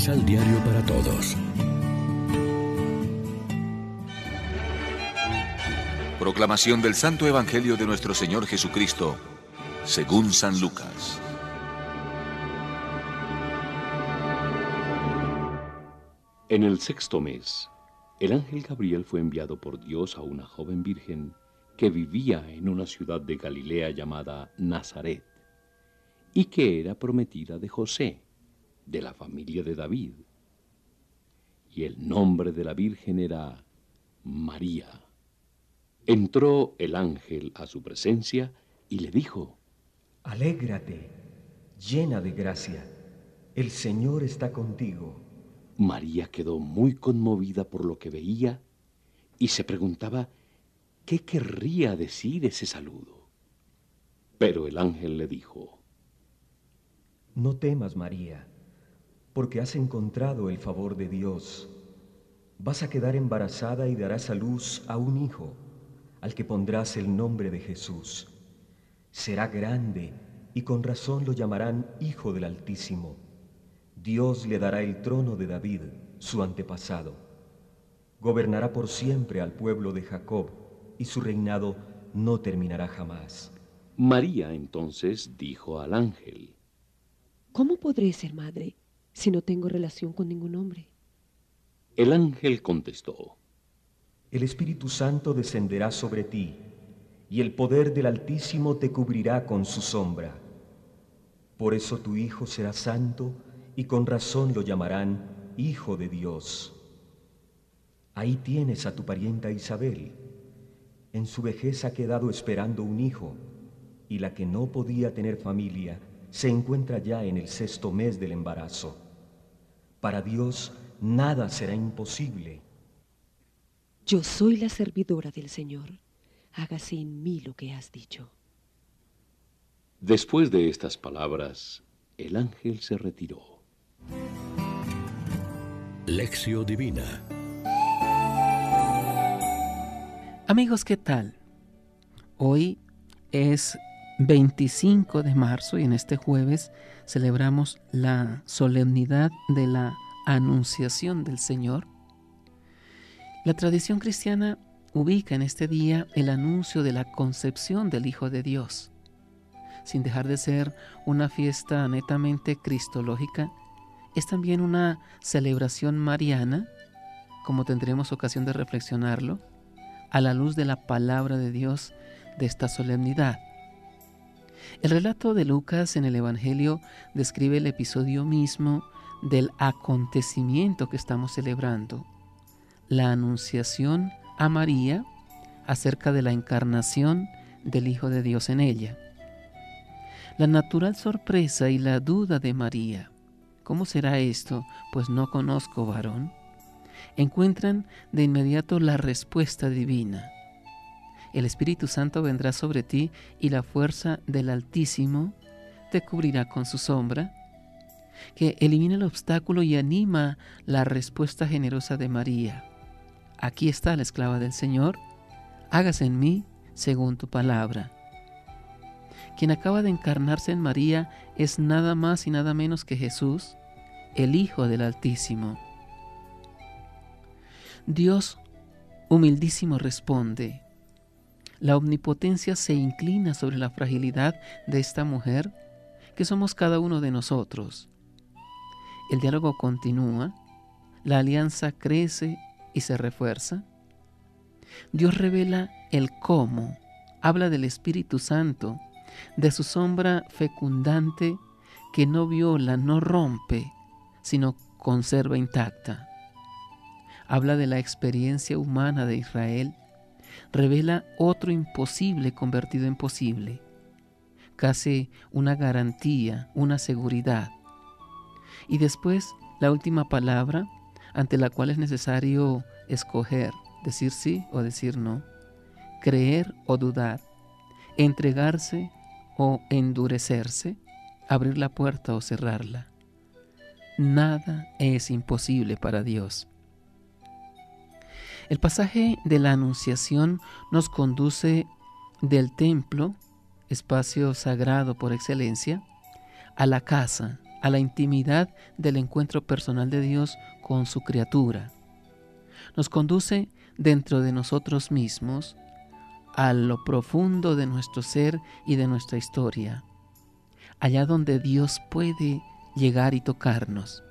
Misal Diario para Todos. Proclamación del Santo Evangelio de nuestro Señor Jesucristo, según San Lucas. En el sexto mes, el ángel Gabriel fue enviado por Dios a una joven virgen que vivía en una ciudad de Galilea llamada Nazaret, y que era prometida de José, de la familia de David. Y el nombre de la virgen era María. Entró el ángel a su presencia y le dijo, Alégrate, llena de gracia, el Señor está contigo. María quedó muy conmovida por lo que veía y se preguntaba qué querría decir ese saludo. Pero el ángel le dijo, No temas, María, porque has encontrado el favor de Dios. Vas a quedar embarazada y darás a luz a un hijo al que pondrás el nombre de Jesús. Será grande y con razón lo llamarán Hijo del Altísimo. Dios le dará el trono de David, su antepasado. Gobernará por siempre al pueblo de Jacob y su reinado no terminará jamás. María entonces dijo al ángel, ¿Cómo podré ser madre si no tengo relación con ningún hombre? El ángel contestó, el Espíritu Santo descenderá sobre ti, y el poder del Altísimo te cubrirá con su sombra. Por eso tu Hijo será santo, y con razón lo llamarán Hijo de Dios. Ahí tienes a tu parienta Isabel. En su vejez ha quedado esperando un hijo, y la que no podía tener familia se encuentra ya en el sexto mes del embarazo. Para Dios nada será imposible. Yo soy la servidora del Señor. Hágase en mí lo que has dicho. Después de estas palabras, el ángel se retiró. Lección Divina Amigos, ¿qué tal? Hoy es 25 de marzo y en este jueves celebramos la solemnidad de la Anunciación del Señor la tradición cristiana ubica en este día el anuncio de la concepción del Hijo de Dios. Sin dejar de ser una fiesta netamente cristológica, es también una celebración mariana, como tendremos ocasión de reflexionarlo, a la luz de la palabra de Dios de esta solemnidad. El relato de Lucas en el Evangelio describe el episodio mismo del acontecimiento que estamos celebrando la anunciación a María acerca de la encarnación del Hijo de Dios en ella. La natural sorpresa y la duda de María, ¿cómo será esto? Pues no conozco varón. Encuentran de inmediato la respuesta divina. El Espíritu Santo vendrá sobre ti y la fuerza del Altísimo te cubrirá con su sombra, que elimina el obstáculo y anima la respuesta generosa de María aquí está la esclava del Señor, hágase en mí según tu palabra. Quien acaba de encarnarse en María es nada más y nada menos que Jesús, el Hijo del Altísimo. Dios humildísimo responde. La omnipotencia se inclina sobre la fragilidad de esta mujer que somos cada uno de nosotros. El diálogo continúa, la alianza crece y se refuerza. Dios revela el cómo, habla del Espíritu Santo, de su sombra fecundante que no viola, no rompe, sino conserva intacta. Habla de la experiencia humana de Israel, revela otro imposible convertido en posible, casi una garantía, una seguridad. Y después la última palabra ante la cual es necesario escoger, decir sí o decir no, creer o dudar, entregarse o endurecerse, abrir la puerta o cerrarla. Nada es imposible para Dios. El pasaje de la Anunciación nos conduce del templo, espacio sagrado por excelencia, a la casa, a la intimidad del encuentro personal de Dios con su criatura. Nos conduce dentro de nosotros mismos a lo profundo de nuestro ser y de nuestra historia, allá donde Dios puede llegar y tocarnos.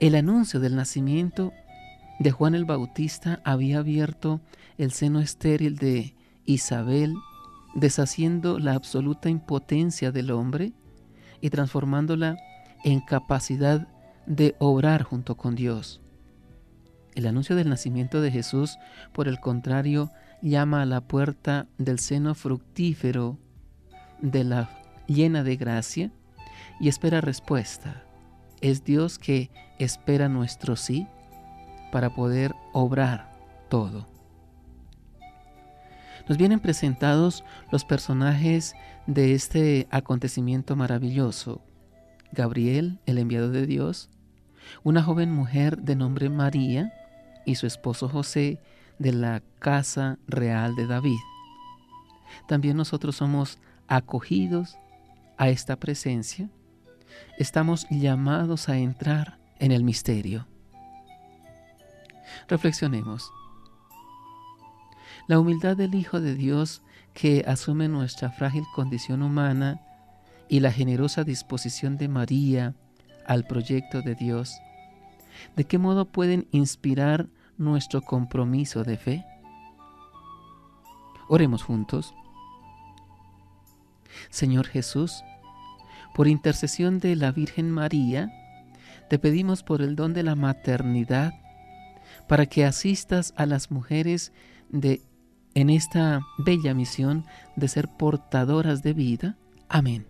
El anuncio del nacimiento de Juan el Bautista había abierto el seno estéril de Isabel, deshaciendo la absoluta impotencia del hombre y transformándola en capacidad de obrar junto con Dios. El anuncio del nacimiento de Jesús, por el contrario, llama a la puerta del seno fructífero de la llena de gracia y espera respuesta. Es Dios que espera nuestro sí para poder obrar todo. Nos vienen presentados los personajes de este acontecimiento maravilloso. Gabriel, el enviado de Dios, una joven mujer de nombre María y su esposo José de la casa real de David. También nosotros somos acogidos a esta presencia. Estamos llamados a entrar en el misterio. Reflexionemos. La humildad del Hijo de Dios que asume nuestra frágil condición humana y la generosa disposición de María al proyecto de Dios, ¿de qué modo pueden inspirar nuestro compromiso de fe? Oremos juntos. Señor Jesús, por intercesión de la Virgen María, te pedimos por el don de la maternidad, para que asistas a las mujeres de en esta bella misión de ser portadoras de vida. Amén.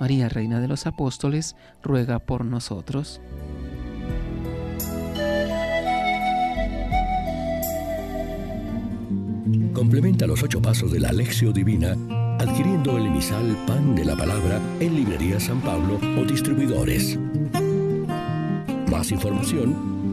María, Reina de los Apóstoles, ruega por nosotros. Complementa los ocho pasos de la Alexio Divina adquiriendo el emisal Pan de la Palabra en Librería San Pablo o distribuidores. Más información